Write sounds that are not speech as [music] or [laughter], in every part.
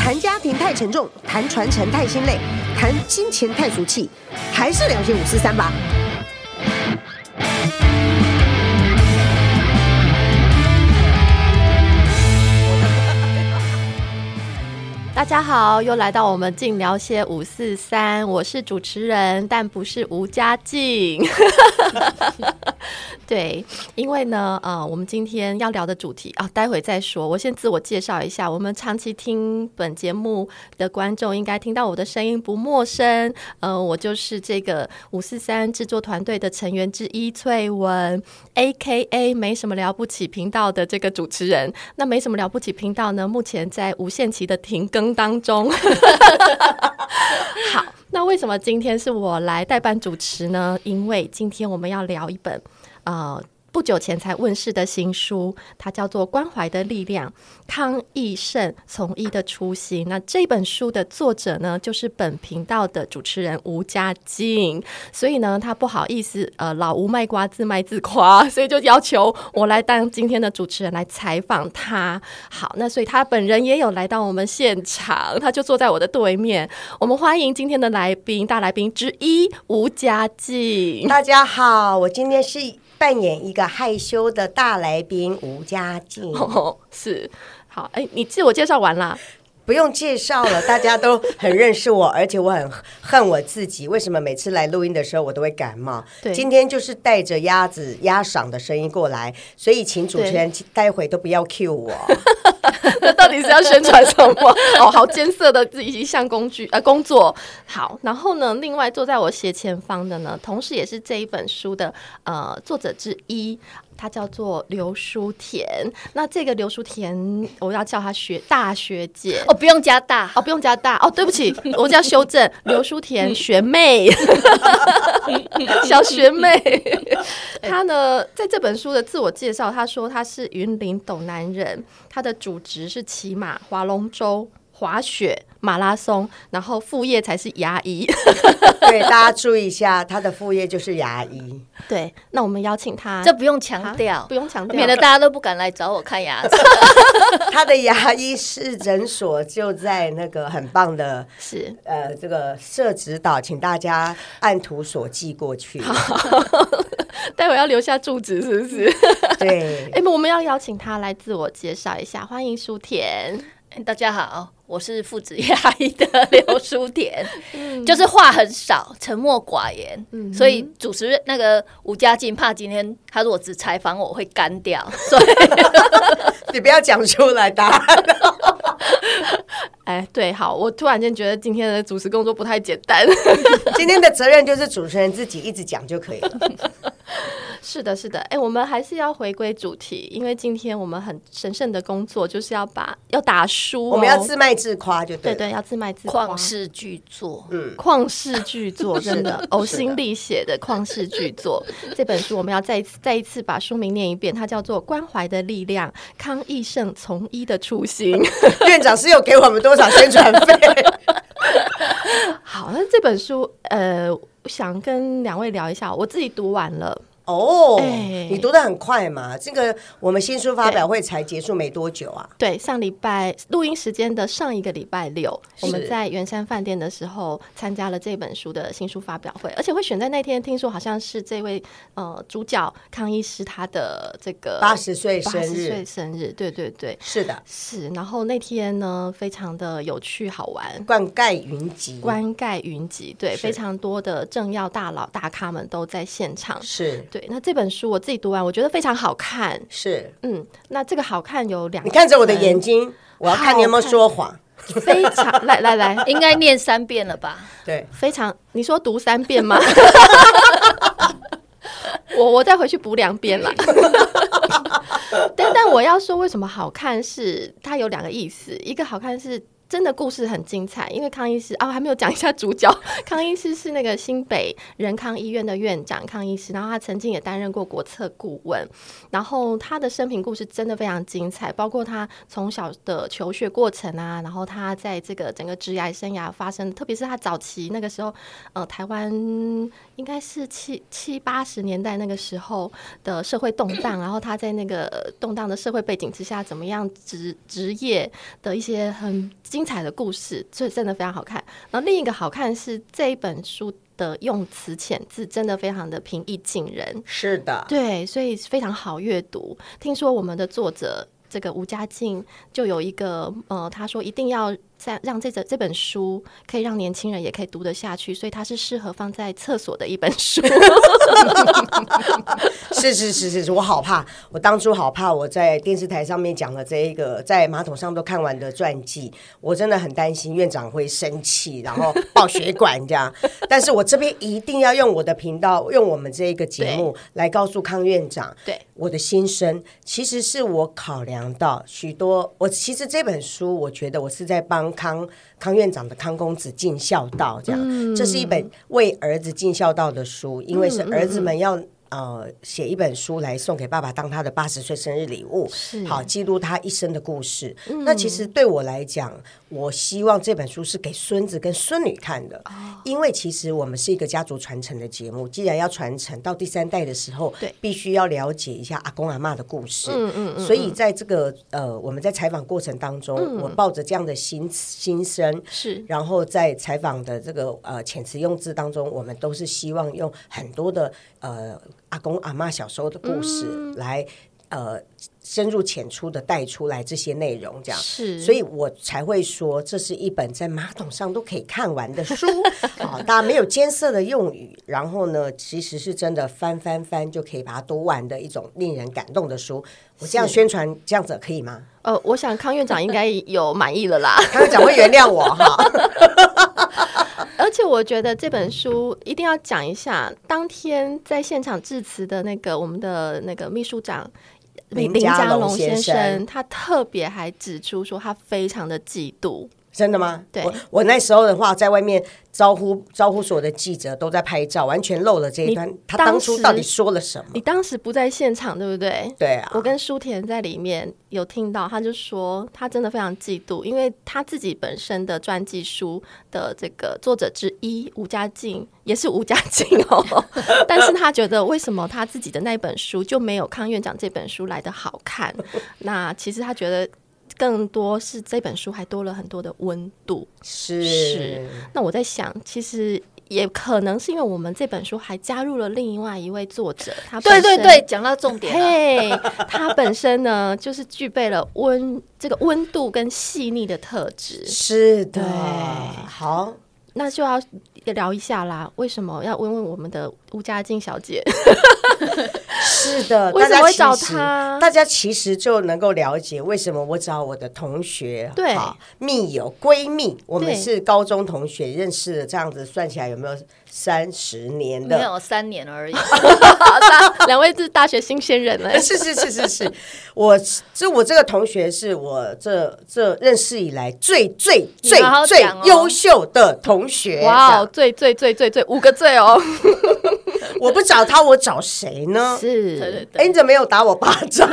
谈家庭太沉重，谈传承太心累，谈金钱太俗气，还是聊些五四三吧。[laughs] 大家好，又来到我们静聊些五四三，我是主持人，但不是吴佳静。[laughs] [laughs] 对，因为呢，呃，我们今天要聊的主题啊，待会再说。我先自我介绍一下，我们长期听本节目的观众应该听到我的声音不陌生。呃，我就是这个五四三制作团队的成员之一，翠文，A.K.A. 没什么了不起频道的这个主持人。那没什么了不起频道呢，目前在无限期的停更。当中，[laughs] 好，那为什么今天是我来代班主持呢？因为今天我们要聊一本，啊。不久前才问世的新书，它叫做《关怀的力量：康益盛从医的初心》。那这本书的作者呢，就是本频道的主持人吴佳静。所以呢，他不好意思，呃，老吴卖瓜，自卖自夸，[laughs] 所以就要求我来当今天的主持人来采访他。好，那所以他本人也有来到我们现场，他就坐在我的对面。我们欢迎今天的来宾，大来宾之一吴佳静。大家好，我今天是。扮演一个害羞的大来宾吴家静。[laughs] 是好哎，你自我介绍完了。不用介绍了，大家都很认识我，而且我很恨我自己。为什么每次来录音的时候我都会感冒？对，今天就是带着鸭子鸭嗓的声音过来，所以请主持人待会都不要 cue 我。[laughs] 那到底是要宣传什么？哦，[laughs] 好艰涩的一项工具呃工作。好，然后呢，另外坐在我斜前方的呢，同时也是这一本书的呃作者之一。他叫做刘书田，那这个刘书田，我要叫他学大学姐哦，不用加大哦，不用加大哦，对不起，我叫修正刘书田 [laughs] 学妹，[laughs] 小学妹。[laughs] 他呢，在这本书的自我介绍，他说他是云林斗南人，他的主职是骑马、划龙舟。滑雪、马拉松，然后副业才是牙医。[laughs] 对，大家注意一下，他的副业就是牙医。对，那我们邀请他，这不用强调，不用强调，免得大家都不敢来找我看牙齿。[laughs] 他的牙医是诊所就在那个很棒的，是呃，这个社指导，请大家按图索骥过去。[laughs] 待会要留下住址，是不是？对。哎，我们要邀请他来自我介绍一下，欢迎舒田。大家好，我是父子牙医的刘书田，就是话很少，沉默寡言，嗯、所以主持人那个吴佳静怕今天他如果只采访我，我会干掉，所以 [laughs] 你不要讲出来答案。[laughs] 哎，对，好，我突然间觉得今天的主持工作不太简单，[laughs] 今天的责任就是主持人自己一直讲就可以了。是的，是的，哎，我们还是要回归主题，因为今天我们很神圣的工作就是要把要打书、哦，我们要自卖自夸，就对，对对，要自卖自夸，旷世巨作，嗯，旷世巨作，[laughs] 真的呕心沥血的旷世巨作。这本书我们要再一次再一次把书名念一遍，它叫做《关怀的力量：康益盛从医的初心》。[laughs] 院长是有给我们多少宣传费？[laughs] 好，那这本书，呃，想跟两位聊一下，我自己读完了。哦，欸、你读的很快嘛？这个我们新书发表会才结束没多久啊。对，上礼拜录音时间的上一个礼拜六，我们在圆山饭店的时候参加了这本书的新书发表会，而且会选在那天，听说好像是这位呃主角康医师他的这个八十岁生日，八十岁生日，对对对，是的，是。然后那天呢，非常的有趣好玩，灌溉云集，灌溉云集，对，非常多的政要大佬大咖们都在现场，是对。那这本书我自己读完，我觉得非常好看。是，嗯，那这个好看有两，你看着我的眼睛，我要看你有没有说谎。非常，来来来，应该念三遍了吧？对，非常，你说读三遍吗？[laughs] 我我再回去补两遍了。[laughs] 但但我要说，为什么好看是它有两个意思，一个好看是。真的故事很精彩，因为康医师啊，我还没有讲一下主角。[laughs] 康医师是那个新北仁康医院的院长康医师，然后他曾经也担任过国策顾问，然后他的生平故事真的非常精彩，包括他从小的求学过程啊，然后他在这个整个职涯生涯发生，特别是他早期那个时候，呃，台湾应该是七七八十年代那个时候的社会动荡，[coughs] 然后他在那个动荡的社会背景之下，怎么样职职业的一些很精彩的故事，所以真的非常好看。然后另一个好看是这一本书的用词遣字，真的非常的平易近人。是的，对，所以非常好阅读。听说我们的作者这个吴佳静就有一个呃，他说一定要。在让这这这本书可以让年轻人也可以读得下去，所以它是适合放在厕所的一本书。[laughs] 是是是是是，我好怕，我当初好怕，我在电视台上面讲了这一个在马桶上都看完的传记，我真的很担心院长会生气，然后爆血管这样。但是我这边一定要用我的频道，用我们这一个节目来告诉康院长，对我的心声，其实是我考量到许多，我其实这本书，我觉得我是在帮。康康院长的康公子尽孝道，这样，嗯、这是一本为儿子尽孝道的书，因为是儿子们要。呃，写一本书来送给爸爸当他的八十岁生日礼物，好记录他一生的故事。嗯、那其实对我来讲，我希望这本书是给孙子跟孙女看的，哦、因为其实我们是一个家族传承的节目，既然要传承到第三代的时候，对，必须要了解一下阿公阿妈的故事。嗯嗯嗯。所以在这个呃，我们在采访过程当中，嗯、我抱着这样的心心声，是，然后在采访的这个呃遣词用字当中，我们都是希望用很多的呃。阿公阿妈小时候的故事，嗯、来呃深入浅出的带出来这些内容，这样是，所以我才会说这是一本在马桶上都可以看完的书 [laughs] 好、哦！大家没有艰涩的用语，然后呢，其实是真的翻翻翻就可以把它读完的一种令人感动的书。我这样宣传这样子可以吗？呃，我想康院长应该有满意了啦，康院长会原谅我哈。[laughs] [laughs] 而且我觉得这本书一定要讲一下，当天在现场致辞的那个我们的那个秘书长林林家龙先生，他特别还指出说他非常的嫉妒。真的吗？对，我我那时候的话，在外面招呼招呼所有的记者都在拍照，完全漏了这一段。他当初到底说了什么？你当时不在现场，对不对？对啊。我跟舒田在里面有听到，他就说他真的非常嫉妒，因为他自己本身的传记书的这个作者之一吴家静也是吴家静哦，[laughs] 但是他觉得为什么他自己的那本书就没有康院长这本书来的好看？那其实他觉得。更多是这本书还多了很多的温度，是。是。那我在想，其实也可能是因为我们这本书还加入了另外一位作者，他对对对，讲到重点，嘿，他本身呢就是具备了温这个温度跟细腻的特质，是的。好，那就要聊一下啦，为什么要问问我们的吴家静小姐？[laughs] 是的，[laughs] 为什么会找他？大家其实就能够了解为什么我找我的同学、对密友、闺蜜，我们是高中同学认识的，这样子算起来有没有三十年的？没有三年而已。[laughs] 两位是大学新鲜人了，是是是是是。我这我这个同学是我这这认识以来最最最最优秀的同学。哇，最最最最最五个最哦。[laughs] 我不找他，我找谁呢？是，对对对。哎，你怎么没有打我巴掌？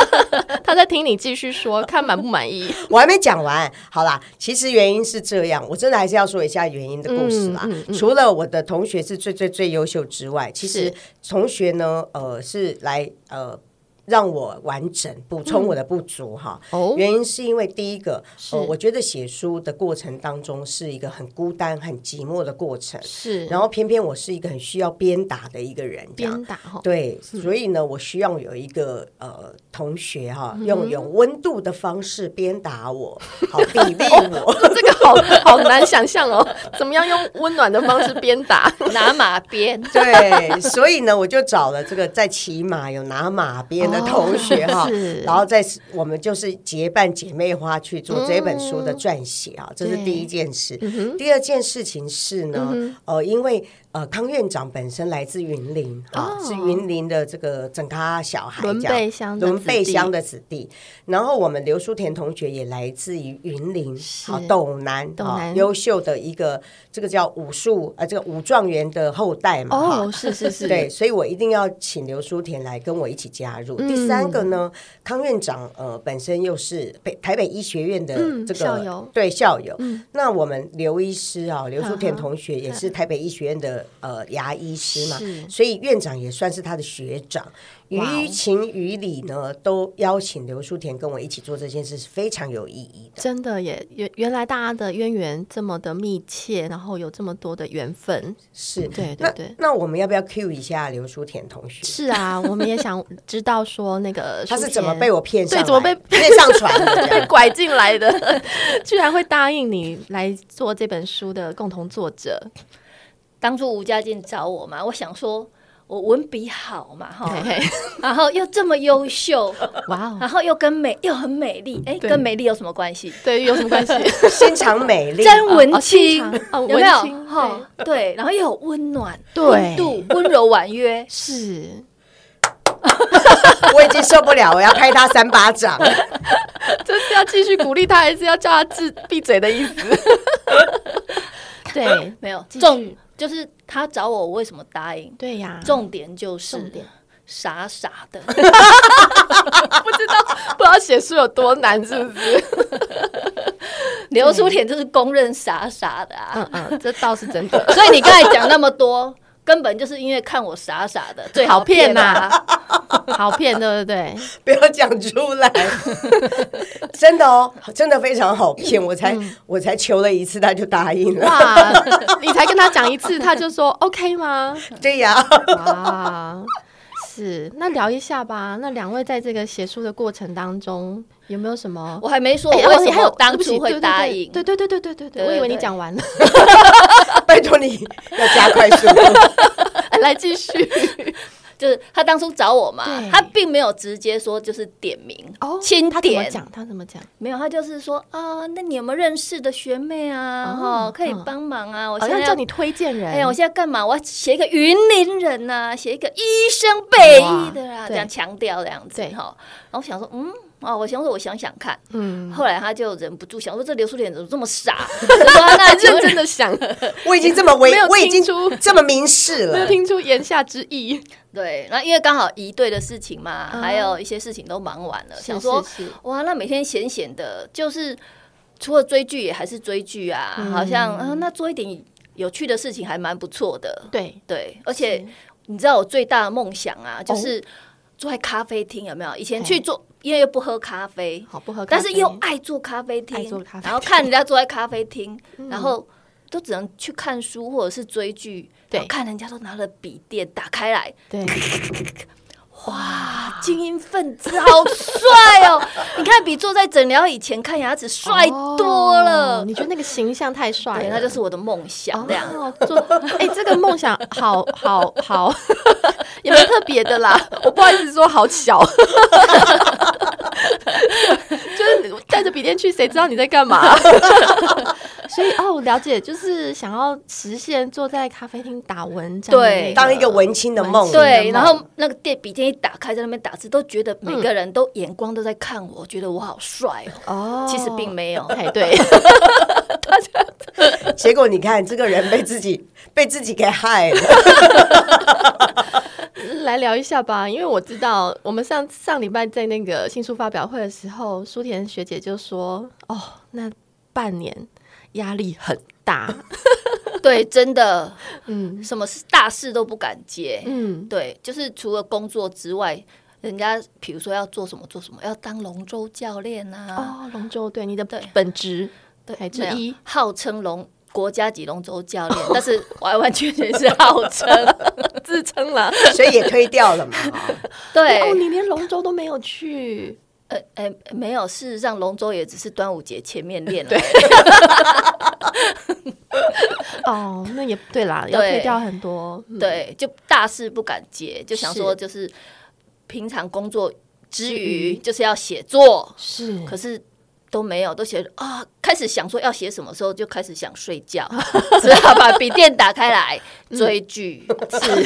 [laughs] 他在听你继续说，看满不满意？[laughs] 我还没讲完。好啦，其实原因是这样，我真的还是要说一下原因的故事啦。嗯嗯嗯、除了我的同学是最最最优秀之外，其实同学呢，呃，是来呃。让我完整补充我的不足哈，嗯哦、原因是因为第一个，是呃、我觉得写书的过程当中是一个很孤单、很寂寞的过程，是。然后偏偏我是一个很需要鞭打的一个人，鞭打对，嗯、所以呢，我需要有一个呃同学哈，用有温度的方式鞭打我，[laughs] 好砥砺我。哦、这个好好难想象哦，怎么样用温暖的方式鞭打？[laughs] 拿马鞭。对，所以呢，我就找了这个在骑马有拿马鞭。的同学哈，[laughs] 然后在我们就是结伴姐妹花去做这本书的撰写啊，这是第一件事。第二件事情是呢，呃，因为呃，康院长本身来自云林啊，哦、是云林的这个整咖小孩，仑背乡仑背乡的子弟。然后我们刘书田同学也来自于云林，好斗南，斗南优秀的一个这个叫武术呃这个武状元的后代嘛。哦，是是是，对，所以我一定要请刘书田来跟我一起加入。嗯、第三个呢，康院长呃本身又是北台北医学院的这个、嗯、校友，对校友。嗯、那我们刘医师啊，刘书田同学也是台北医学院的。呃，牙医师嘛，所以院长也算是他的学长。于情于理呢，都邀请刘书田跟我一起做这件事，是非常有意义的。真的也，原原来大家的渊源这么的密切，然后有这么多的缘分，是对对对。那我们要不要 cue 一下刘书田同学？是啊，我们也想知道说那个 [laughs] 他是怎么被我骗上，对，怎么被 [laughs] 骗上船的，[laughs] 被拐进来的，居然会答应你来做这本书的共同作者。当初吴家进找我嘛，我想说我文笔好嘛，哈，[laughs] 然后又这么优秀，哇，然后又跟美又很美丽，哎，跟美丽有什么关系？对，有什么关系？[laughs] 心肠美丽，真文青，有没有？哈，对，然后又有温暖，温度，温柔婉约，是。[laughs] 我已经受不了，我要拍他三巴掌。这是要继续鼓励他，还是要叫他自闭嘴的意思？对，没有重。就是他找我，我为什么答应？对呀，重点就是傻傻的，[laughs] 不知道不知道写书有多难，是不是？刘书田就是公认傻傻的啊，嗯嗯，这倒是真的。[laughs] 所以你刚才讲那么多，根本就是因为看我傻傻的，[laughs] 最好骗呐，[laughs] 好骗，对不对？不要讲出来，[laughs] 真的哦，真的非常好骗。我才我才求了一次，他就答应了。哇，你才跟他讲一次，他就说 OK 吗？对呀。哇，是，那聊一下吧。那两位在这个写书的过程当中，有没有什么？我还没说，我为什么当初会答应？对对对对对对对，我以为你讲完了。[laughs] 拜托你要加快速度，[laughs] 来继续。[laughs] 就是他当初找我嘛，他并没有直接说就是点名哦，亲点。他怎么讲？他怎么讲？没有，他就是说啊，那你有没有认识的学妹啊？哈，可以帮忙啊！我现在叫你推荐人。哎呀，我现在干嘛？我要写一个云林人呐，写一个医生北医的啦，这样强调这样子哈。然后我想说，嗯。哦，我想说，我想想看。嗯，后来他就忍不住想说，这刘书田怎么这么傻？[laughs] 那认真的想，[laughs] 我已经这么微，我已经出这么明示了，没有听出言下之意。[laughs] 对，那因为刚好一队的事情嘛，还有一些事情都忙完了，想说哇，那每天闲闲的，就是除了追剧也还是追剧啊，好像啊，那做一点有趣的事情还蛮不错的。对对，而且你知道我最大的梦想啊，就是坐在咖啡厅，有没有？以前去做。因为又不喝咖啡，好不喝，但是又爱坐咖啡厅，然后看人家坐在咖啡厅，然后都只能去看书或者是追剧，对，看人家都拿了笔电打开来，对，[laughs] 哇，精英分子好帅哦！[laughs] 你看比坐在诊疗以前看牙齿帅多了。你觉得那个形象太帅了，那就是我的梦想。这样做，[laughs] 哎，这个梦想好好好，[laughs] 也没特别的啦。我不好意思说好巧。就是带着笔电去，谁知道你在干嘛？了解，就是想要实现坐在咖啡厅打文章，对，当一个文青的梦。对，然后那个电笔电一打开，在那边打字，都觉得每个人都眼光都在看我，觉得我好帅哦。其实并没有，[laughs] 哎，对。[laughs] 结果你看，这个人被自己被自己给害了。[laughs] 来聊一下吧，因为我知道我们上上礼拜在那个新书发表会的时候，苏田学姐就说：“哦，那半年压力很大。[laughs] ”对，真的，嗯，什么事大事都不敢接，嗯，对，就是除了工作之外，人家比如说要做什么做什么，要当龙舟教练啊，哦，龙舟，对，你的本职对之一，号称龙。国家级龙舟教练，[laughs] 但是完完全全是号称。[laughs] 自称了，所以也推掉了嘛。对，哦，你连龙舟都没有去？呃，哎，没有。事实上，龙舟也只是端午节前面练了。[laughs] 对。[laughs] 哦，那也对啦，要推掉很多。对，就大事不敢接，就想说就是平常工作之余就是要写作。是，可是。都没有，都写啊，开始想说要写什么时候就开始想睡觉，[laughs] 只好把笔电打开来追剧。是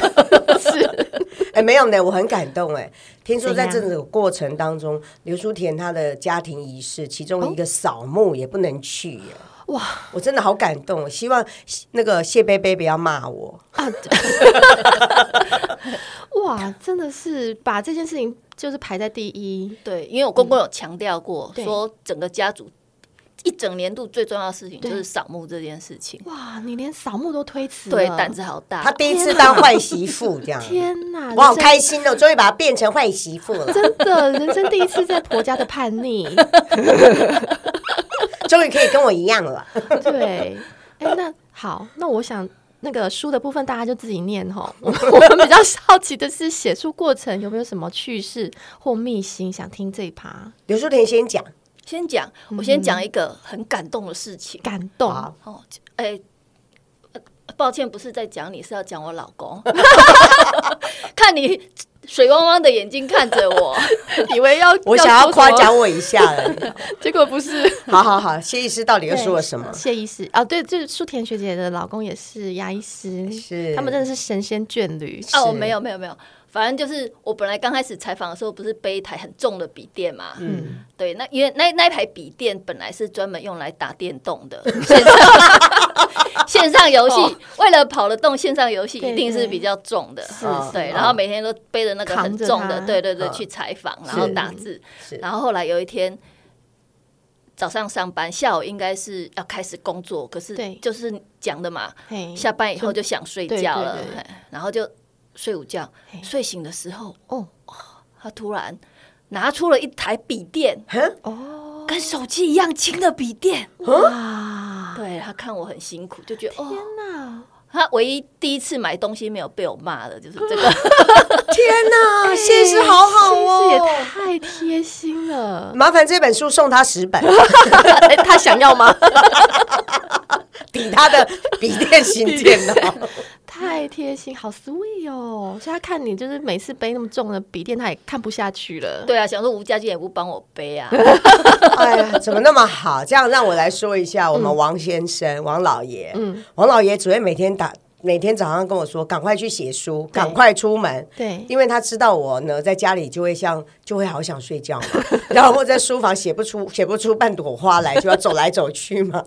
是，[laughs] 哎，没有呢，我很感动哎。听说在这个过程当中，刘书田他的家庭仪式，其中一个扫墓也不能去耶。哇，我真的好感动，希望那个谢贝贝不要骂我啊！哇，真的是把这件事情就是排在第一。对，因为我公公有强调过，嗯、说整个家族一整年度最重要的事情就是扫墓这件事情。哇，你连扫墓都推辞，对，胆子好大。他第一次当坏媳妇，这样。天哪，我好开心哦，终于把他变成坏媳妇了。真的，人生第一次在婆家的叛逆。[laughs] 终于可以跟我一样了。对，哎，那好，那我想那个书的部分大家就自己念哈。[laughs] 我们比较好奇的是写书过程有没有什么趣事或秘辛，想听这一趴。刘淑田先讲，先讲，我先讲一个很感动的事情。感动哦，哎，抱歉，不是在讲你，是要讲我老公。[laughs] 看你。水汪汪的眼睛看着我，[laughs] 以为要我想要夸奖我一下了，[laughs] 结果不是。好好好，谢医师到底又说了什么？谢医师啊，对，就是舒田学姐的老公也是牙医师，是他们真的是神仙眷侣。哦，没有没有没有，反正就是我本来刚开始采访的时候，不是背一台很重的笔电嘛，嗯，对，那因为那那台笔电本来是专门用来打电动的。[laughs] 线上线上游戏为了跑得动，线上游戏一定是比较重的，对。然后每天都背着那个很重的，对对对，去采访，然后打字。然后后来有一天早上上班，下午应该是要开始工作，可是就是讲的嘛，下班以后就想睡觉了，然后就睡午觉。睡醒的时候，哦，他突然拿出了一台笔电，哦，跟手机一样轻的笔电，哇！对，他看我很辛苦，就觉得天哪！他唯一第一次买东西没有被我骂的，就是这个。[laughs] 天哪，[laughs] 谢师好好哦，也太贴心了。麻烦这本书送他十本，[laughs] 他想要吗？抵他的笔电型电脑。[laughs] 太贴心，好 sweet 哦！现在看你就是每次背那么重的笔电，他也看不下去了。对啊，想说吴家俊也不帮我背啊。[laughs] 哎呀，怎么那么好？这样让我来说一下，我们王先生、嗯、王老爷，嗯，王老爷只会每天打。每天早上跟我说：“赶快去写书，赶快出门。”对，因为他知道我呢，在家里就会像就会好想睡觉嘛，[laughs] 然后在书房写不出写不出半朵花来，就要走来走去嘛。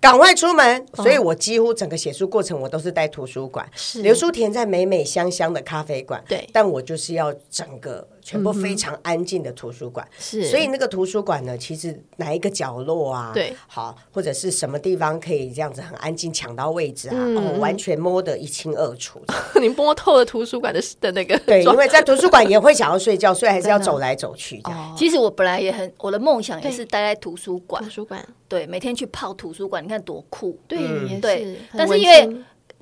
赶快出门，所以我几乎整个写书过程我都是在图书馆。是刘书田在美美香香的咖啡馆，对，但我就是要整个。全部非常安静的图书馆，是，所以那个图书馆呢，其实哪一个角落啊，对，好，或者是什么地方可以这样子很安静抢到位置啊，哦，完全摸得一清二楚。[laughs] 你摸透了图书馆的的那个，对，因为在图书馆也会想要睡觉，所以还是要走来走去。其实我本来也很，我的梦想也是待在图书馆，图书馆，对，每天去泡图书馆，你看多酷。对，对，但是因为。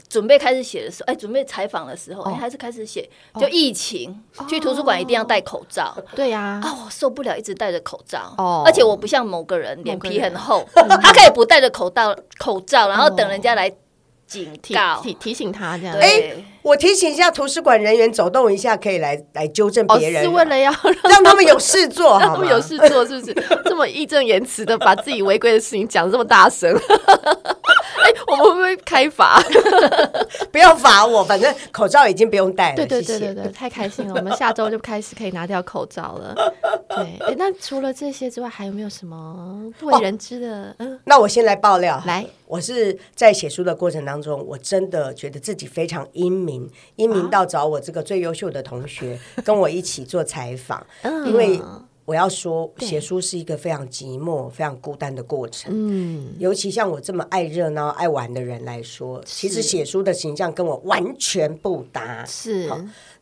准备开始写的时候，哎，准备采访的时候，哎，还是开始写。就疫情，去图书馆一定要戴口罩。对呀，啊，我受不了，一直戴着口罩。哦，而且我不像某个人脸皮很厚，[laughs] 他可以不戴着口罩，口罩，然后等人家来警告、提提醒他这样。哎，我提醒一下，图书馆人员走动一下，可以来来纠正别人，是为了要让他们有事做，[laughs] 让他们有事做，是不是？这么义正言辞的把自己违规的事情讲得这么大声。[laughs] 哎，我们会不会开罚？[laughs] 不要罚我，反正口罩已经不用戴了。对对对对对，太开心了！我们下周就开始可以拿掉口罩了。[laughs] 对，哎，那除了这些之外，还有没有什么不为人知的？嗯，那我先来爆料。来，我是在写书的过程当中，我真的觉得自己非常英明，英明到找我这个最优秀的同学跟我一起做采访，因为。我要说，写书是一个非常寂寞、非常孤单的过程。嗯，尤其像我这么爱热闹、爱玩的人来说，其实写书的形象跟我完全不搭。是，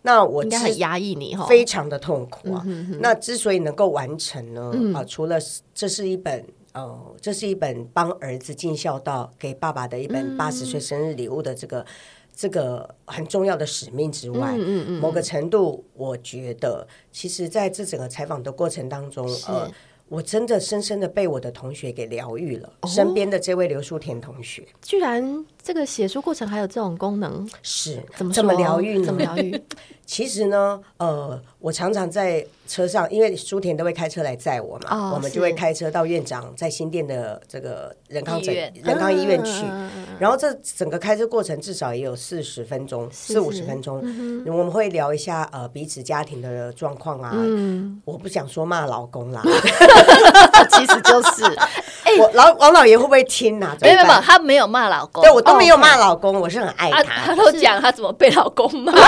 那我应该很压抑你，非常的痛苦啊。那之所以能够完成呢，啊，除了这是一本哦，这是一本帮儿子尽孝道、给爸爸的一本八十岁生日礼物的这个。这个很重要的使命之外，嗯嗯嗯、某个程度，我觉得，其实在这整个采访的过程当中，呃，我真的深深的被我的同学给疗愈了。哦、身边的这位刘淑田同学，居然这个写书过程还有这种功能，是怎么这么疗愈呢？怎么疗愈？[laughs] 其实呢，呃，我常常在车上，因为书田都会开车来载我嘛，哦、我们就会开车到院长在新店的这个仁康诊院仁康医院去。嗯、然后这整个开车过程至少也有四十分钟，四五十分钟。嗯、我们会聊一下呃彼此家庭的状况啊。嗯、我不想说骂老公啦，[laughs] 其实就是，[laughs] 欸、我老王老爷会不会听啊？没有没有，他没有骂老公，对我都没有骂老公，我是很爱他。他都讲他怎么被老公骂。[laughs]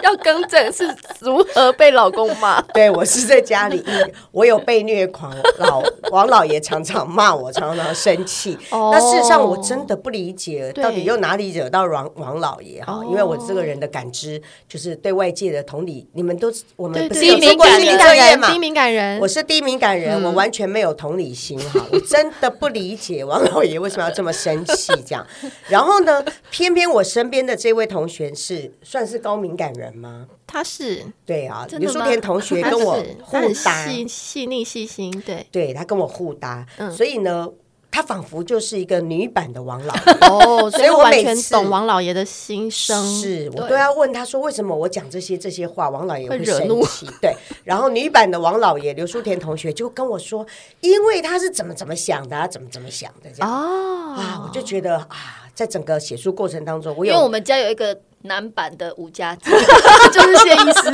[laughs] 要更正是如何被老公骂？[laughs] 对，我是在家里，我有被虐狂老王老爷常常骂我，常常生气。那事实上我真的不理解，到底又哪里惹到王王老爷哈？因为我这个人的感知就是对外界的同理，你们都我们不是有做过心理测验吗？低敏感人，我是低敏感人，我完全没有同理心哈，[laughs] 我真的不理解王老爷为什么要这么生气这样。然后呢，偏偏我身边的这位同学是算是高敏感人。吗？他是对啊，刘书田同学跟我互搭，细细腻细心，对，对他跟我互搭，嗯，所以呢，他仿佛就是一个女版的王老哦，所以我 [laughs] 完全懂王老爷的心声，是我都要问他说，为什么我讲这些这些话，王老爷会生气？对，然后女版的王老爷刘书田同学就跟我说，因为他是怎么怎么想的，怎么怎么想的这样。哦。啊，我就觉得啊，在整个写书过程当中，我有因为我们家有一个。男版的吴家子 [laughs] 就是谢医师，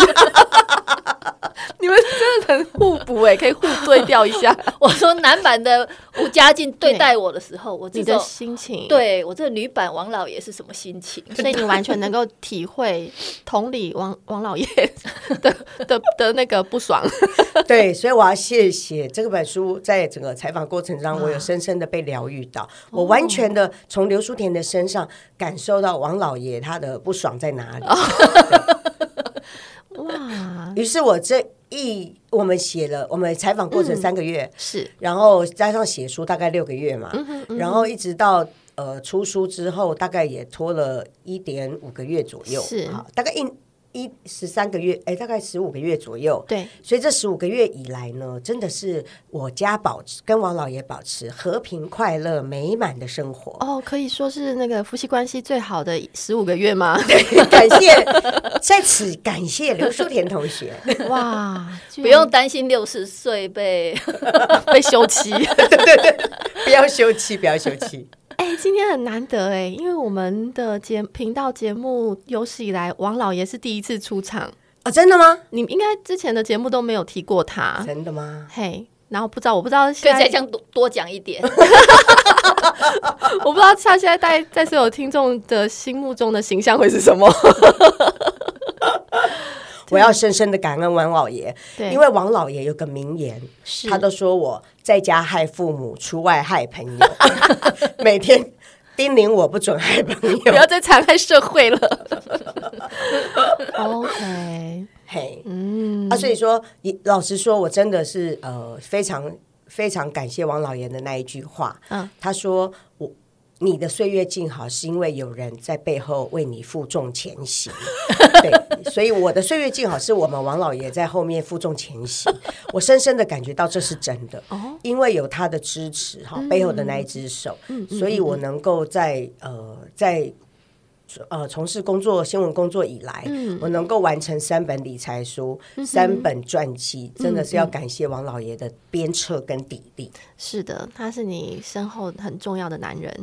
你们真的很互补哎，可以互对调一下。[laughs] 我说男版的吴家靖对待我的时候，我你的心情，对我这个女版王老爷是什么心情？[laughs] 所以你完全能够体会同理王王老爷的的的那个不爽。对，所以我要谢谢这本书，在整个采访过程中，我有深深的被疗愈到，我完全的从刘书田的身上感受到王老爷他的不。爽在哪里？[laughs] 哇！于是我这一我们写了，我们采访过程三个月，是，然后加上写书大概六个月嘛，然后一直到呃出书之后，大概也拖了一点五个月左右，是，大概一。一十三个月，哎，大概十五个月左右。对，所以这十五个月以来呢，真的是我家保持跟王老爷保持和平、快乐、美满的生活。哦，可以说是那个夫妻关系最好的十五个月吗？对，感谢 [laughs] 在此感谢刘淑田同学。[laughs] 哇，不用担心六十岁被 [laughs] 被休妻，对对对，不要休妻，不要休妻。今天很难得哎，因为我们的节频道节目有史以来，王老爷是第一次出场啊、哦！真的吗？你应该之前的节目都没有提过他，真的吗？嘿，然后不知道，我不知道现在，可以再这样多多讲一点。[laughs] 我不知道他现在在在所有听众的心目中的形象会是什么。我要深深的感恩王老爷，因为王老爷有个名言，他都说我在家害父母，出外害朋友，[laughs] 每天叮咛我不准害朋友，不要再残害社会了。[laughs] OK，嘿，嗯，啊，所以说，老实说，我真的是呃，非常非常感谢王老爷的那一句话，嗯，他说我。你的岁月静好，是因为有人在背后为你负重前行。[laughs] 对，所以我的岁月静好，是我们王老爷在后面负重前行。[laughs] 我深深的感觉到这是真的，因为有他的支持，哈，背后的那一只手，所以我能够在呃在。呃，从事工作新闻工作以来，嗯、我能够完成三本理财书、嗯、三本传记，真的是要感谢王老爷的鞭策跟砥砺。是的，他是你身后很重要的男人，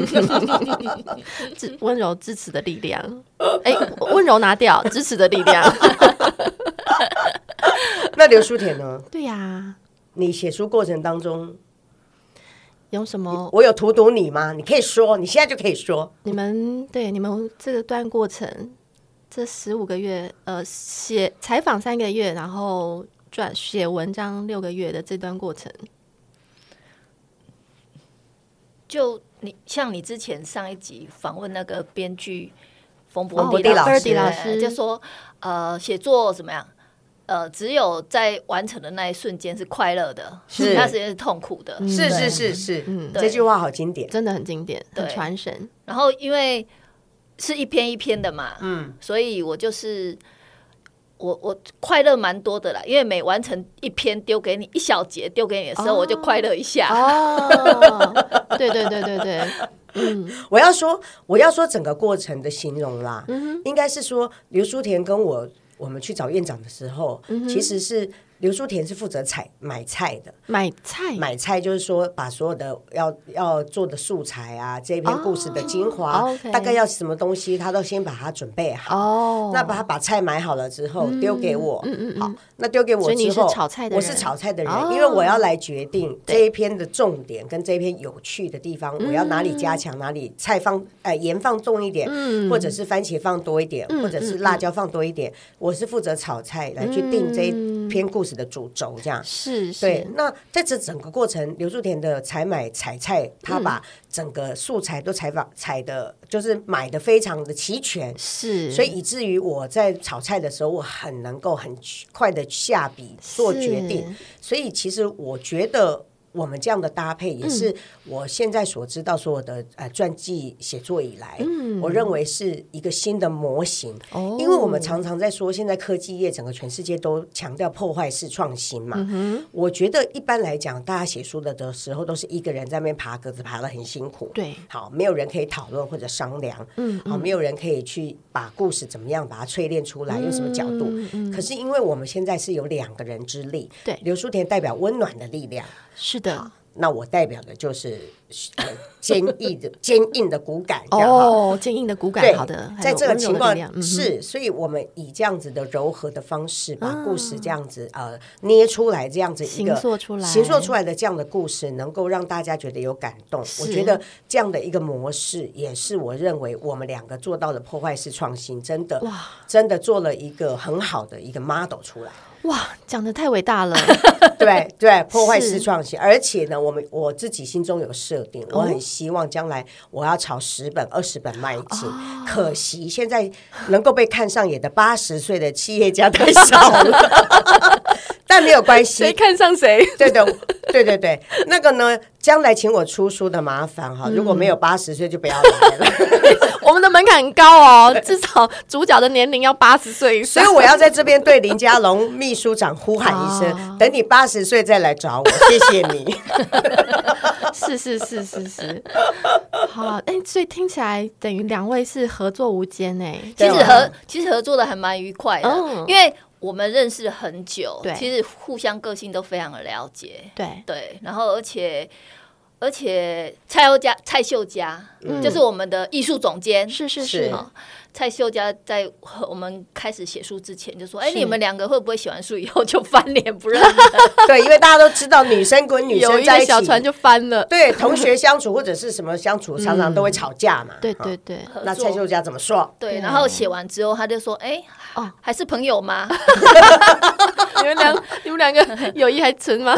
[laughs] 温柔支持的力量。哎、欸，温柔拿掉，支持的力量。[laughs] 那刘书田呢？对呀、啊，你写书过程当中。有什么？我有荼毒你吗？你可以说，你现在就可以说。你们对你们这段过程，这十五个月，呃，写采访三个月，然后撰写文章六个月的这段过程，就你像你之前上一集访问那个编剧冯博迪老师，就说呃，写作怎么样？呃，只有在完成的那一瞬间是快乐的，其他时间是痛苦的。是是是是，嗯，这句话好经典，真的很经典，很传神。然后因为是一篇一篇的嘛，嗯，所以我就是我我快乐蛮多的啦，因为每完成一篇丢给你一小节丢给你的时候，我就快乐一下。哦，[laughs] 对对对对对。嗯，[laughs] 我要说，我要说整个过程的形容啦，嗯、应该是说刘书田跟我我们去找院长的时候，嗯、其实是。刘淑田是负责采买菜的，买菜？买菜就是说把所有的要要做的素材啊，这篇故事的精华，oh, okay. 大概要什么东西，他都先把它准备好。哦，oh. 那把他把菜买好了之后丢给我，嗯嗯嗯，好，那丢给我之后，炒菜的我是炒菜的人，oh. 因为我要来决定这一篇的重点跟这一篇有趣的地方，我要哪里加强，哪里菜放呃盐放重一点，嗯，或者是番茄放多一点，或者是辣椒放多一点，我是负责炒菜来去定这一篇故事的主轴这样是，是对。那在这整个过程，刘柱田的采买采菜，他把整个素材都采访采的，就是买的非常的齐全，是。所以以至于我在炒菜的时候，我很能够很快的下笔做决定。所以其实我觉得。我们这样的搭配也是我现在所知道所有的呃传记写作以来，嗯、我认为是一个新的模型。哦、因为我们常常在说，现在科技业整个全世界都强调破坏式创新嘛。嗯、我觉得一般来讲，大家写书的的时候都是一个人在那边爬格子，爬的很辛苦。对，好，没有人可以讨论或者商量。嗯，嗯，好，没有人可以去把故事怎么样把它淬炼出来，用什么角度。可是因为我们现在是有两个人之力，对，刘书田代表温暖的力量。是的，那我代表的就是 [laughs] 坚毅的、坚硬的骨感。哦，坚硬的骨感，对好的，在这个情况、嗯、是，所以我们以这样子的柔和的方式，把故事这样子、嗯、呃捏出来，这样子一个形塑出来、形塑出来的这样的故事，能够让大家觉得有感动。我觉得这样的一个模式，也是我认为我们两个做到的破坏式创新，真的哇，真的做了一个很好的一个 model 出来。哇，讲的太伟大了！对 [laughs] 对，[laughs] 破坏式创新，而且呢，我们我自己心中有设定，哦、我很希望将来我要朝十本、二十本迈进。哦、可惜现在能够被看上眼的八十岁的企业家太少了，[laughs] 但没有关系，谁看上谁？对的，对对对，那个呢？将来请我出书的麻烦哈，如果没有八十岁就不要来了。[laughs] 我们的门槛很高哦，至少主角的年龄要八十岁。所以我要在这边对林家龙秘书长呼喊一声：等你八十岁再来找我，谢谢你。[laughs] 是是是是是，好，哎，所以听起来等于两位是合作无间哎。其实合其实合作的还蛮愉快的，因为。我们认识很久，对。其实互相个性都非常的了解，对。对，然后而且而且蔡优家蔡秀佳，嗯、就是我们的艺术总监，是是是。蔡秀佳在我们开始写书之前就说：“哎，你们两个会不会写完书以后就翻脸不认？” [laughs] 对，因为大家都知道女生跟女生 [laughs] 在一起，小船就翻了。对，同学相处或者是什么相处，常常都会吵架嘛。对对对。那蔡秀佳怎么说？对，然后写完之后他就说：“哎，哦，还是朋友吗？[laughs] 你们两 [laughs] 你们两个友谊还存吗？”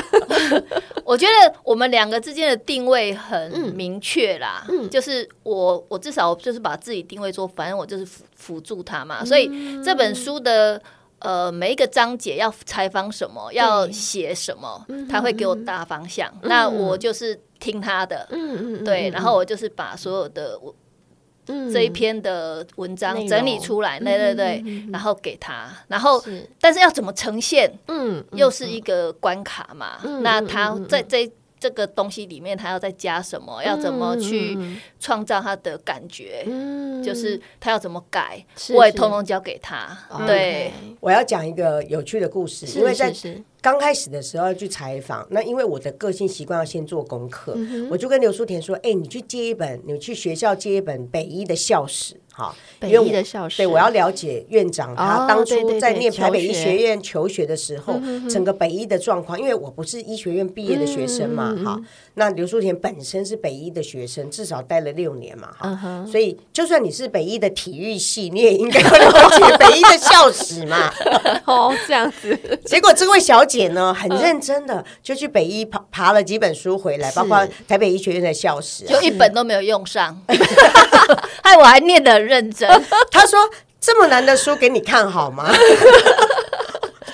[laughs] 我觉得我们两个之间的定位很明确啦，就是我我至少就是把自己定位说，反正我就是。辅辅助他嘛，所以这本书的呃每一个章节要采访什么，要写什么，他会给我大方向，那我就是听他的，对，然后我就是把所有的这一篇的文章整理出来，对对对，然后给他，然后但是要怎么呈现，嗯，又是一个关卡嘛，那他在这。这个东西里面，他要再加什么？要怎么去创造他的感觉？嗯，就是他要怎么改，我也通通交给他。对，我要讲一个有趣的故事，因为在刚开始的时候要去采访，那因为我的个性习惯要先做功课，我就跟刘淑田说：“哎，你去借一本，你去学校借一本北医的校史。”哈，北医的校史，对，我要了解院长他当初在念台北医学院求学的时候，整个北医的状况。因为我不是医学院毕业的学生嘛，哈。那刘淑田本身是北医的学生，至少待了六年嘛，哈。所以就算你是北医的体育系，你也应该要了解北医的校史嘛。[laughs] 哦，这样子。结果这位小姐呢，很认真的就去北医爬爬了几本书回来，包括台北医学院的校史，就一本都没有用上。[laughs] 害我还念得很认真。[laughs] 他说：“这么难的书给你看好吗？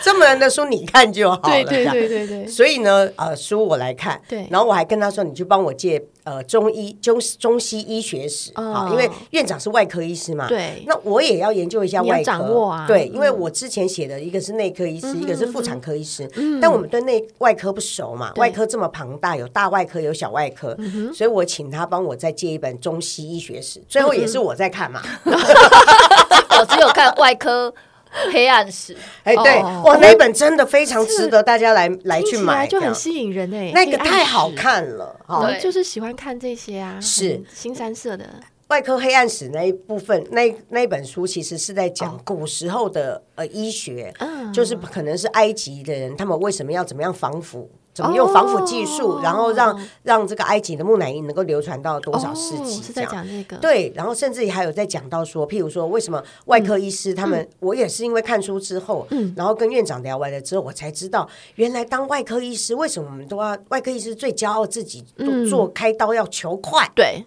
这么难的书你看就好了。对对对对对。所以呢，呃，书我来看。对。然后我还跟他说，你去帮我借呃中医中中西医学史啊，因为院长是外科医师嘛。对。那我也要研究一下外科。掌握啊。对，因为我之前写的一个是内科医师，一个是妇产科医师。嗯。但我们对内外科不熟嘛，外科这么庞大，有大外科，有小外科，所以我请他帮我再借一本中西医学史。最后也是我在看嘛。我只有看外科 [laughs] 黑暗史，哎，对，哇，那本真的非常值得大家来来去买，就很吸引人哎，那个太好看了，对，就是喜欢看这些啊，是。新三色的。外科黑暗史那一部分，那那一本书其实是在讲古时候的呃医学，就是可能是埃及的人，他们为什么要怎么样防腐。怎么用防腐技术，oh, 然后让让这个埃及的木乃伊能够流传到多少世纪？Oh, 是在讲这个。对，然后甚至还有在讲到说，譬如说，为什么外科医师他们，嗯、我也是因为看书之后，嗯，然后跟院长聊完了之后，我才知道，原来当外科医师，为什么我们都要外科医师最骄傲自己都做开刀要求快？对。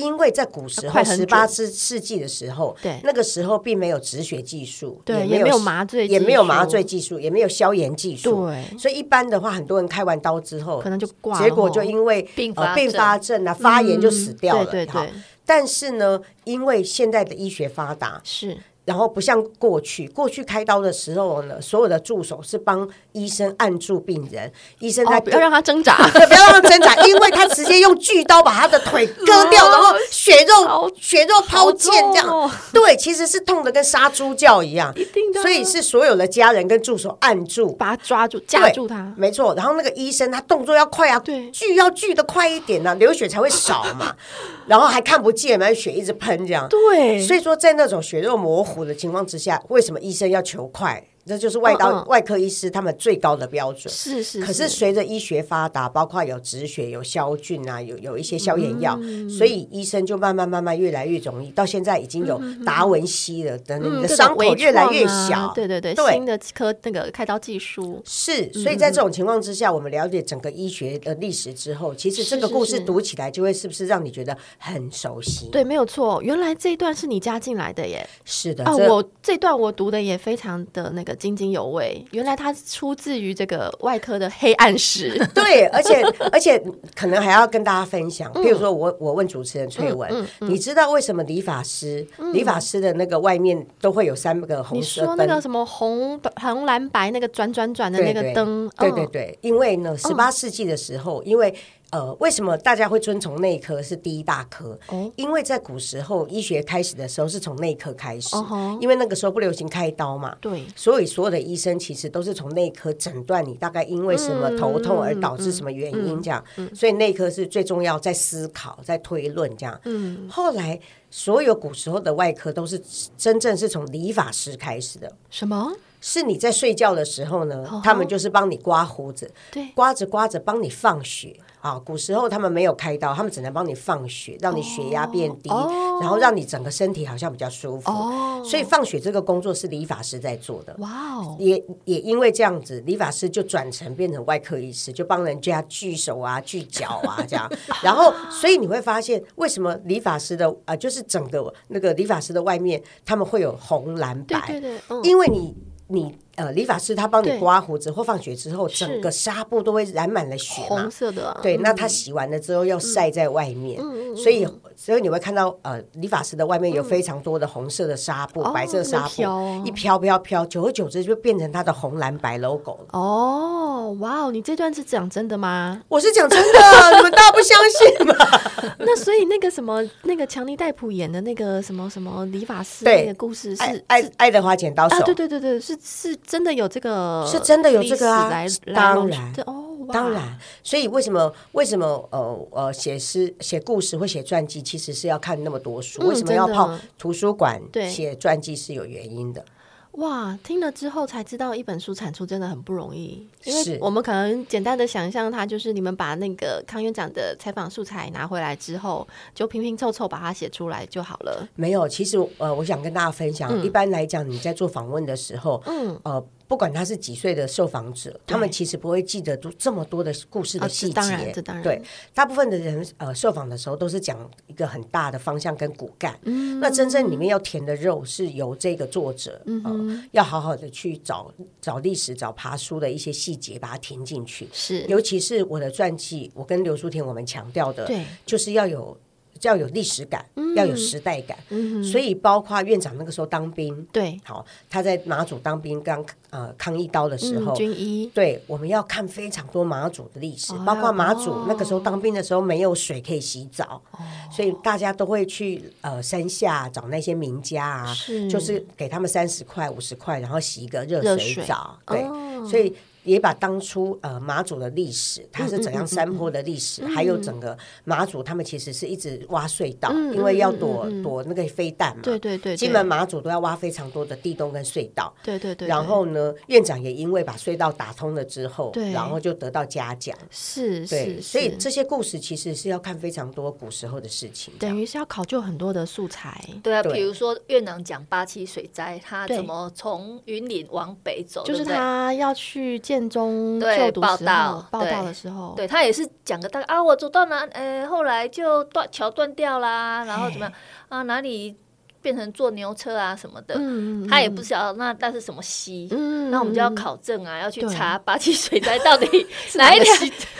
因为在古时候，十八世世纪的时候，对那个时候并没有止血技术，对，也没有麻醉，也没有麻醉技术，也没有消炎技术，对，所以一般的话，很多人开完刀之后，可能就挂，结果就因为并发并发症啊，发炎就死掉了。对对对。但是呢，因为现在的医学发达，是。然后不像过去，过去开刀的时候呢，所有的助手是帮医生按住病人，医生在、哦、不要让他挣扎，[laughs] 不要让他挣扎，因为他直接用锯刀把他的腿割掉，哦、然后血肉血肉抛溅这样，哦、对，其实是痛的跟杀猪叫一样，一定的，所以是所有的家人跟助手按住，把他抓住架住他，没错。然后那个医生他动作要快啊，对，锯要锯的快一点呢、啊，流血才会少嘛，[laughs] 然后还看不见嘛，血一直喷这样，对，所以说在那种血肉模糊的情况之下，为什么医生要求快？这就是外刀、外科医师他们最高的标准。是是，是。可是随着医学发达，包括有止血、有消菌啊，有有一些消炎药，嗯、所以医生就慢慢慢慢越来越容易。到现在已经有达文西了，等你的伤口越来越小。对对，对新的科那个开刀技术是。所以在这种情况之下，我们了解整个医学的历史之后，其实这个故事读起来就会是不是让你觉得很熟悉？对，没有错。原来这一段是你加进来的耶。是的。啊，我这段我读的也非常的那个。津津有味，原来它出自于这个外科的黑暗史。[laughs] 对，而且而且可能还要跟大家分享，譬如说我我问主持人萃雯，嗯嗯嗯、你知道为什么理发师、嗯、理发师的那个外面都会有三个红色灯？你说那个什么红红蓝白那个转转转的那个灯？对对对，因为呢，十八世纪的时候，因为。呃，为什么大家会遵从内科是第一大科？哦，因为在古时候医学开始的时候是从内科开始，哦、因为那个时候不流行开刀嘛。对，所以所有的医生其实都是从内科诊断你大概因为什么头痛而导致什么原因这样。嗯嗯嗯、所以内科是最重要，在思考，在推论这样。嗯，后来所有古时候的外科都是真正是从理发师开始的。什么？是你在睡觉的时候呢？哦、他们就是帮你刮胡子，对，刮着刮着帮你放血。啊，古时候他们没有开刀，他们只能帮你放血，让你血压变低，哦、然后让你整个身体好像比较舒服。哦、所以放血这个工作是理发师在做的。哇哦！也也因为这样子，理发师就转成变成外科医师，就帮人家锯手啊、锯脚啊这样。[laughs] 然后，所以你会发现，为什么理发师的啊、呃，就是整个那个理发师的外面，他们会有红蓝白？对对对，嗯、因为你你。呃，理发师他帮你刮胡子或放血之后，整个纱布都会染满了血，红色的。对，那他洗完了之后要晒在外面，所以所以你会看到呃，理发师的外面有非常多的红色的纱布、白色纱布，一飘飘飘，久而久之就变成他的红蓝白 logo 了。哦，哇哦，你这段是讲真的吗？我是讲真的，[laughs] 你们大家不相信吗？[laughs] 那所以那个什么，那个强尼戴普演的那个什么什么理发师那个故事是爱爱德华剪刀手，对对对对，是是。真的有这个，是真的有这个啊！当然，哦，当然。所以为什么为什么呃呃写诗写故事或写传记，其实是要看那么多书？为什么要泡图书馆写传记是有原因的。哇，听了之后才知道，一本书产出真的很不容易。因为我们可能简单的想象，它就是你们把那个康院长的采访素材拿回来之后，就拼拼凑凑把它写出来就好了。没有，其实呃，我想跟大家分享，嗯、一般来讲，你在做访问的时候，嗯，呃。不管他是几岁的受访者，他们其实不会记得都这么多的故事的细节。啊、这当然，对，大部分的人呃受访的时候都是讲一个很大的方向跟骨干。嗯，那真正里面要填的肉是由这个作者嗯、呃，要好好的去找找历史、找爬书的一些细节，把它填进去。是，尤其是我的传记，我跟刘书婷我们强调的，对，就是要有。要有历史感，嗯、要有时代感，嗯、所以包括院长那个时候当兵，对，好，他在马祖当兵刚呃抗一刀的时候，嗯、军医，对，我们要看非常多马祖的历史，哦、包括马祖、哦、那个时候当兵的时候没有水可以洗澡，哦、所以大家都会去呃山下找那些名家啊，是。就是给他们三十块五十块，然后洗一个热水澡，水。对，哦、所以。也把当初呃马祖的历史，它是怎样山坡的历史，嗯嗯嗯嗯、还有整个马祖，他们其实是一直挖隧道，嗯、因为要躲、嗯嗯、躲那个飞弹嘛。对对对，金门马祖都要挖非常多的地洞跟隧道。对对对。然后呢，院长也因为把隧道打通了之后，对然后就得到嘉奖。是是。所以这些故事其实是要看非常多古时候的事情，等于是要考究很多的素材。对啊，比如说院长讲八七水灾，他怎么从云岭往北走，就是他要去。建中就读报道报道的时候，对他也是讲个大概啊，我走到哪，呃，后来就断桥断掉啦，然后怎么样啊，哪里变成坐牛车啊什么的，嗯他也不晓得那那是什么溪，嗯那我们就要考证啊，要去查八七水灾到底 [laughs] 哪一条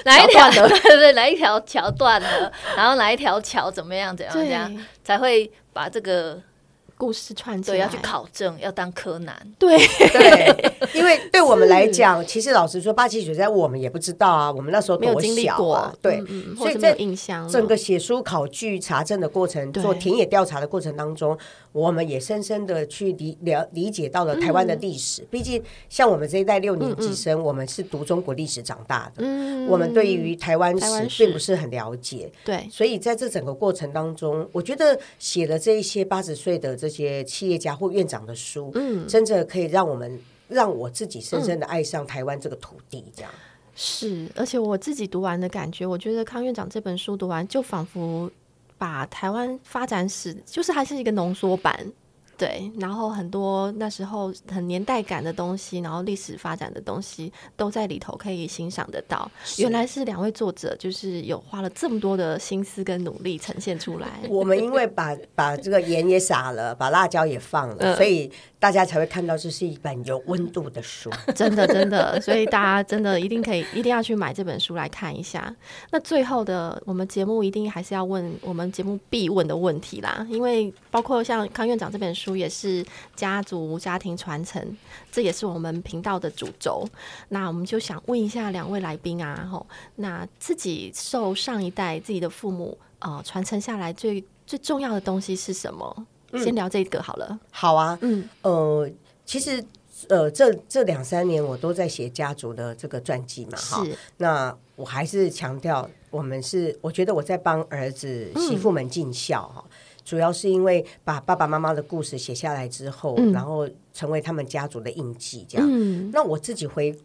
哪一条 [laughs] [laughs] 对对哪一条桥断了，然后哪一条桥怎么样怎样怎样才会把这个。故事串起来，对，要去考证，要当柯南。对。对，[laughs] 因为对我们来讲，其实老实说，八七水灾我们也不知道啊，我们那时候多小啊，对，所以在整个写书、考据、查证的过程，做田野调查的过程当中，我们也深深的去理了理解到了台湾的历史。毕竟，像我们这一代六年级生，我们是读中国历史长大的，我们对于台湾史并不是很了解。对，所以在这整个过程当中，我觉得写了这一些八十岁的这。这些企业家或院长的书，嗯，真的可以让我们让我自己深深的爱上台湾这个土地，这样、嗯、是。而且我自己读完的感觉，我觉得康院长这本书读完，就仿佛把台湾发展史，就是还是一个浓缩版。对，然后很多那时候很年代感的东西，然后历史发展的东西都在里头可以欣赏得到。原来是两位作者，就是有花了这么多的心思跟努力呈现出来。我们因为把 [laughs] 把这个盐也撒了，把辣椒也放了，嗯、所以。大家才会看到这是一本有温度的书，[laughs] 真的真的，所以大家真的一定可以一定要去买这本书来看一下。那最后的我们节目一定还是要问我们节目必问的问题啦，因为包括像康院长这本书也是家族家庭传承，这也是我们频道的主轴。那我们就想问一下两位来宾啊，吼，那自己受上一代自己的父母呃传承下来最最重要的东西是什么？先聊这个好了。嗯、好啊，嗯，呃，其实呃，这这两三年我都在写家族的这个传记嘛，哈是。那我还是强调，我们是，我觉得我在帮儿子媳妇们尽孝哈，嗯、主要是因为把爸爸妈妈的故事写下来之后，嗯、然后成为他们家族的印记，这样。嗯、那我自己回。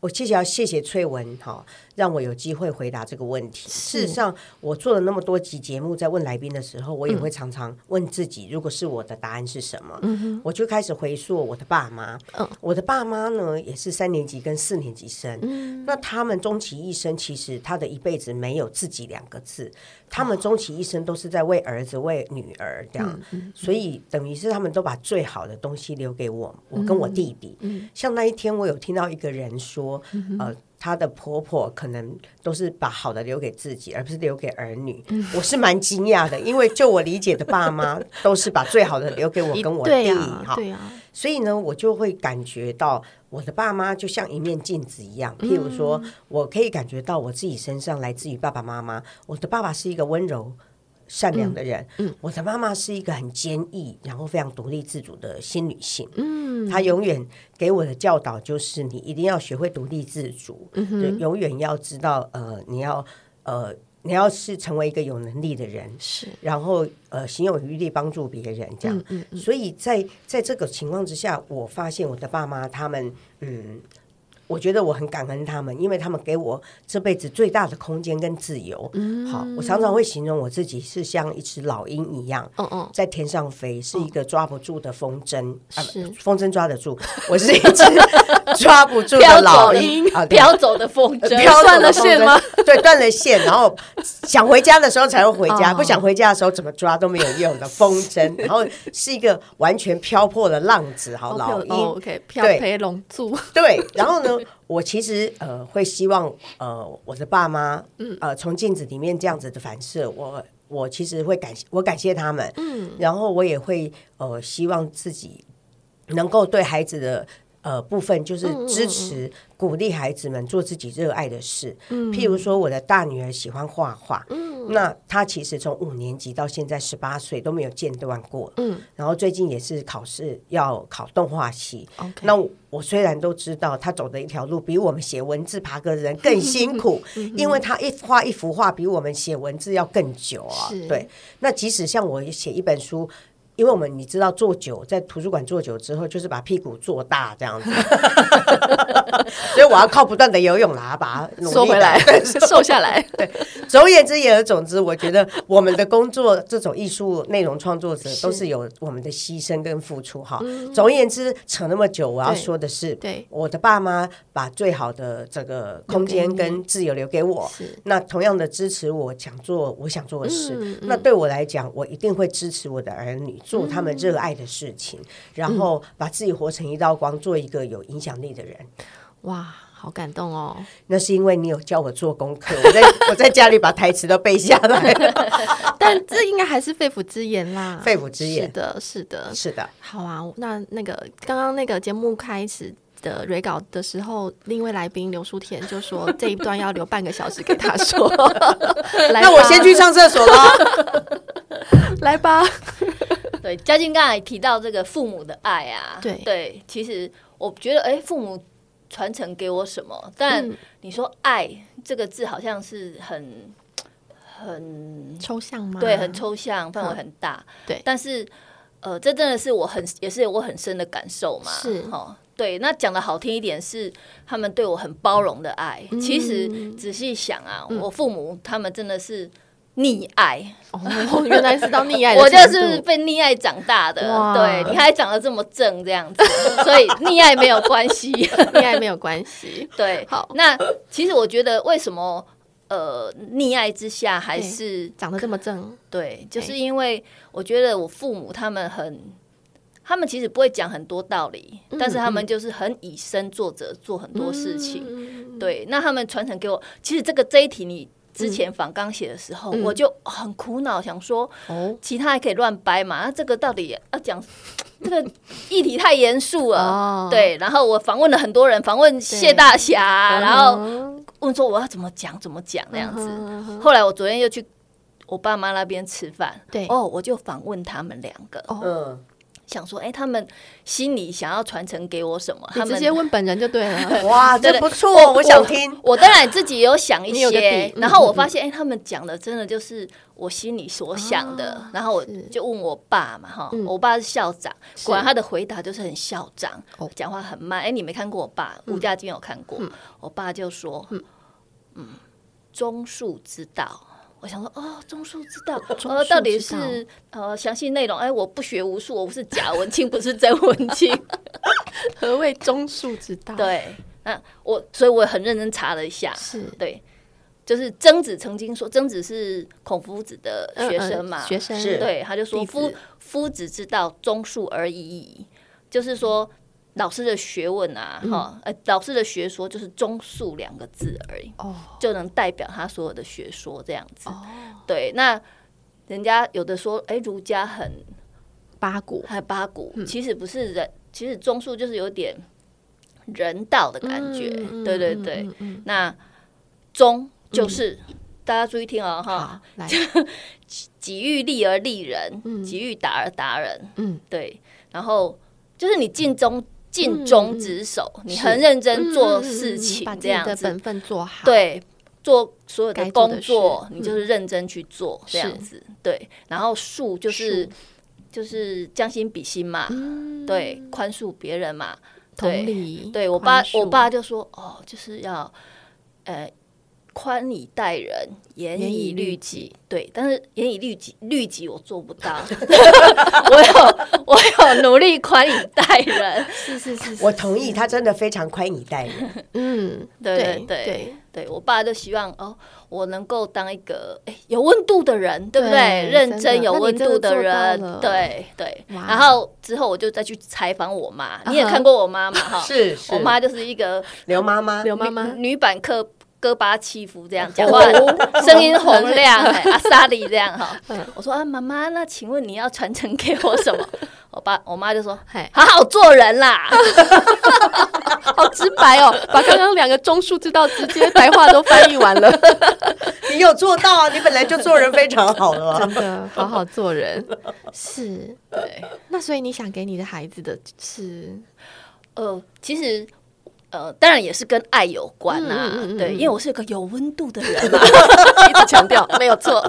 我谢谢要谢谢翠文哈，让我有机会回答这个问题。事实上，我做了那么多集节目，在问来宾的时候，我也会常常问自己：如果是我的答案是什么？嗯、我就开始回溯我的爸妈。嗯、我的爸妈呢，也是三年级跟四年级生。嗯、那他们终其一生，其实他的一辈子没有自己两个字。他们终其一生都是在为儿子、为女儿这样，所以等于是他们都把最好的东西留给我，我跟我弟弟。像那一天，我有听到一个人说，嗯、呃，她的婆婆可能都是把好的留给自己，而不是留给儿女。嗯、我是蛮惊讶的，因为就我理解的爸妈都是把最好的留给我跟我弟。哈，对啊。所以呢，我就会感觉到我的爸妈就像一面镜子一样。譬如说，嗯、我可以感觉到我自己身上来自于爸爸妈妈。我的爸爸是一个温柔善良的人，嗯嗯、我的妈妈是一个很坚毅，然后非常独立自主的新女性。嗯，她永远给我的教导就是，你一定要学会独立自主，永远要知道，呃，你要呃。你要是成为一个有能力的人，是，然后呃，行有余力帮助别人，这样，嗯嗯嗯、所以在在这个情况之下，我发现我的爸妈他们，嗯，我觉得我很感恩他们，因为他们给我这辈子最大的空间跟自由。嗯，好，我常常会形容我自己是像一只老鹰一样，嗯嗯，在天上飞，是一个抓不住的风筝啊，风筝抓得住，我是一只抓不住的老鹰。[laughs] 啊，飘走的风筝，断了线吗？对，断了线，然后想回家的时候才会回家，不想回家的时候怎么抓都没有用的风筝，[laughs] 然后是一个完全飘破的浪子，好，老鹰，OK，飘飞龙柱，对，然后呢？我其实呃会希望呃我的爸妈呃从镜子里面这样子的反射，我我其实会感谢我感谢他们，嗯，然后我也会呃希望自己能够对孩子的呃部分就是支持鼓励孩子们做自己热爱的事，嗯，譬如说我的大女儿喜欢画画，嗯。那她其实从五年级到现在十八岁都没有间断过，嗯，然后最近也是考试要考动画系.那我，我虽然都知道她走的一条路比我们写文字爬格的人更辛苦，[laughs] 因为她一画一幅画比我们写文字要更久啊，对。那即使像我写一本书。因为我们你知道坐久，在图书馆坐久之后，就是把屁股坐大这样子，[laughs] 所以我要靠不断的游泳啦把它瘦回来，[laughs] 瘦下来。对，总而言之，言而总之，我觉得我们的工作，这种艺术内容创作者都是有我们的牺牲跟付出哈。总而言之，扯那么久，我要说的是，对。我的爸妈把最好的这个空间跟自由留给我，那同样的支持我想做我想做的事。那对我来讲，我一定会支持我的儿女。做他们热爱的事情，嗯、然后把自己活成一道光，做一个有影响力的人。哇，好感动哦！那是因为你有教我做功课，我在我在家里把台词都背下来了。[laughs] 但这应该还是肺腑之言啦，肺腑之言。是的，是的，是的。好啊，那那个刚刚那个节目开始的 re 稿的时候，另一位来宾刘书田就说这一段要留半个小时给他说。[laughs] 那我先去上厕所了，[laughs] 来吧。对，嘉靖刚才提到这个父母的爱啊，对对，其实我觉得，哎，父母传承给我什么？但你说“爱”这个字，好像是很很抽象吗？对，很抽象，范围很大。对，但是呃，这真的是我很也是我很深的感受嘛。是哈，对。那讲的好听一点是他们对我很包容的爱。其实仔细想啊，我父母他们真的是。溺爱哦，原来是到溺爱，[laughs] 我就是被溺爱长大的。哇对，你还长得这么正这样子，[laughs] 所以溺爱没有关系，[laughs] 溺爱没有关系。对，好，那其实我觉得为什么呃溺爱之下还是长得这么正？对，就是因为我觉得我父母他们很，他们其实不会讲很多道理，嗯、但是他们就是很以身作则，做很多事情。嗯、对，那他们传承给我，其实这个这一题你。之前访刚写的时候，嗯、我就很苦恼，想说，哦，其他还可以乱掰嘛？那这个到底要讲这个议题太严肃了，哦、对。然后我访问了很多人，访问谢大侠，然后问说我要怎么讲，怎么讲那样子。嗯、哼后来我昨天又去我爸妈那边吃饭，对，哦，我就访问他们两个，嗯、哦。想说，哎，他们心里想要传承给我什么？他们直接问本人就对了。[laughs] 哇，这不错，我想听。我当然自己也有想一些，然后我发现，哎，他们讲的真的就是我心里所想的。然后我就问我爸嘛，哈，我爸是校长，果然他的回答就是很校长，讲话很慢。哎，你没看过我爸？吴家军有看过。我爸就说，嗯，忠恕之道。我想说，哦，忠恕之道，呃，到底是呃详细内容？哎，我不学无术，我不是假文青，不是真文青。[laughs] 何谓忠恕之道？[laughs] 对，那我所以我很认真查了一下，是对，就是曾子曾经说，曾子是孔夫子的学生嘛，学生是对，他就说夫夫子之道，忠恕而已矣，就是说。老师的学问啊，哈、嗯，呃，老师的学说就是“忠恕”两个字而已，哦，就能代表他所有的学说这样子。哦，对，那人家有的说，哎、欸，儒家很八股，还八股，嗯、其实不是人，其实忠恕就是有点人道的感觉，嗯、对对对。那忠就是、嗯、大家注意听哦，哈，来，[laughs] 己欲立而立人，己欲达而达人，嗯，对，然后就是你尽忠。尽忠职守，嗯、你很认真做事情，这样子，把本分做好。对，做所有的工作，你就是认真去做，这样子。是对，然后恕就是就是将心比心嘛，嗯、对，宽恕别人嘛。同理，对我爸，我爸就说哦，就是要呃。宽以待人，严以律己。对，但是严以律己，律己我做不到。[laughs] 我有，我有努力宽以待人。是是是，是，我同意，他真的非常宽以待人。嗯，对对对对，对，我爸就希望哦，我能够当一个哎有温度的人，对不对？认真有温度的人，对对。然后之后我就再去采访我妈，你也看过我妈嘛？哈，是，我妈就是一个刘妈妈，刘妈妈女版客。戈巴契夫这样讲话，声音洪亮，[laughs] 阿萨里这样哈。我说啊，妈妈，那请问你要传承给我什么？[laughs] 我爸我妈就说：“好好做人啦。[laughs] ”好直白哦，把刚刚两个中数之道直接白话都翻译完了。你有做到啊？你本来就做人非常好了，真的好好做人。是，对。那所以你想给你的孩子的是，呃，其实。呃，当然也是跟爱有关呐、啊，嗯嗯嗯、对，因为我是一个有温度的人嘛，[laughs] 一直强调没有错。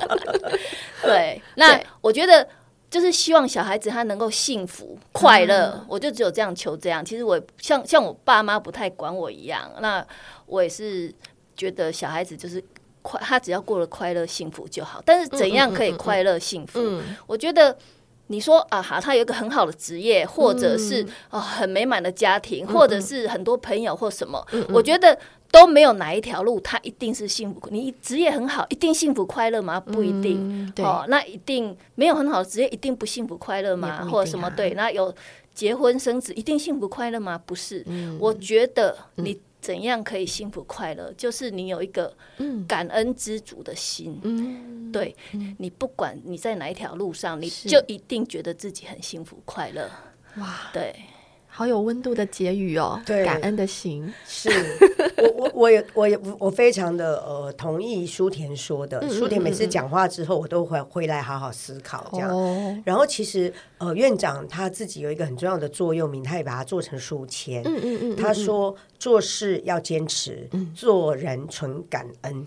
[laughs] 对，那我觉得就是希望小孩子他能够幸福快乐，嗯、我就只有这样求这样。其实我像像我爸妈不太管我一样，那我也是觉得小孩子就是快，他只要过得快乐幸福就好。但是怎样可以快乐幸福？我觉得。你说啊，哈，他有一个很好的职业，或者是啊很美满的家庭，或者是很多朋友或什么，我觉得都没有哪一条路他一定是幸福。你职业很好，一定幸福快乐吗？不一定。哦，那一定没有很好的职业，一定不幸福快乐吗？或者什么？对，那有结婚生子，一定幸福快乐吗？不是。我觉得你。怎样可以幸福快乐？就是你有一个感恩知足的心。嗯，对，你不管你在哪一条路上，你就一定觉得自己很幸福快乐。哇，对。好有温度的结语哦，对，感恩的心是。我我我也我也我非常的呃同意舒田说的，舒田每次讲话之后，我都会回来好好思考这样。然后其实呃院长他自己有一个很重要的座右铭，他也把它做成书签。嗯嗯嗯，他说做事要坚持，做人纯感恩。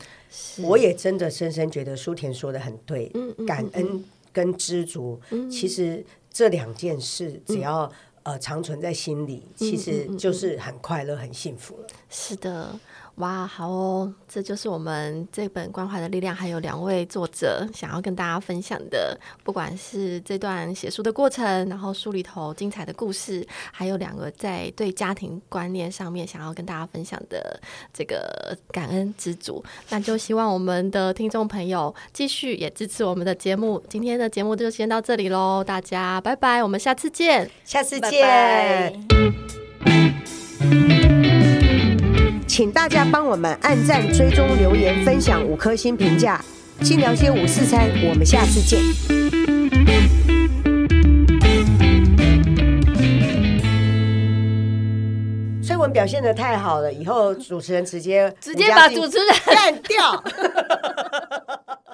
我也真的深深觉得舒田说的很对，感恩跟知足，其实这两件事只要。呃，长存在心里，其实就是很快乐、很幸福了。是的。哇，好哦，这就是我们这本《关怀的力量》，还有两位作者想要跟大家分享的，不管是这段写书的过程，然后书里头精彩的故事，还有两个在对家庭观念上面想要跟大家分享的这个感恩之主。那就希望我们的听众朋友继续也支持我们的节目。今天的节目就先到这里喽，大家拜拜，我们下次见，下次见。拜拜。请大家帮我们按赞、追踪、留言、分享五颗星评价。新聊些五四餐，我们下次见。崔文表现的太好了，以后主持人直接直接把主持人干掉。[laughs] [laughs]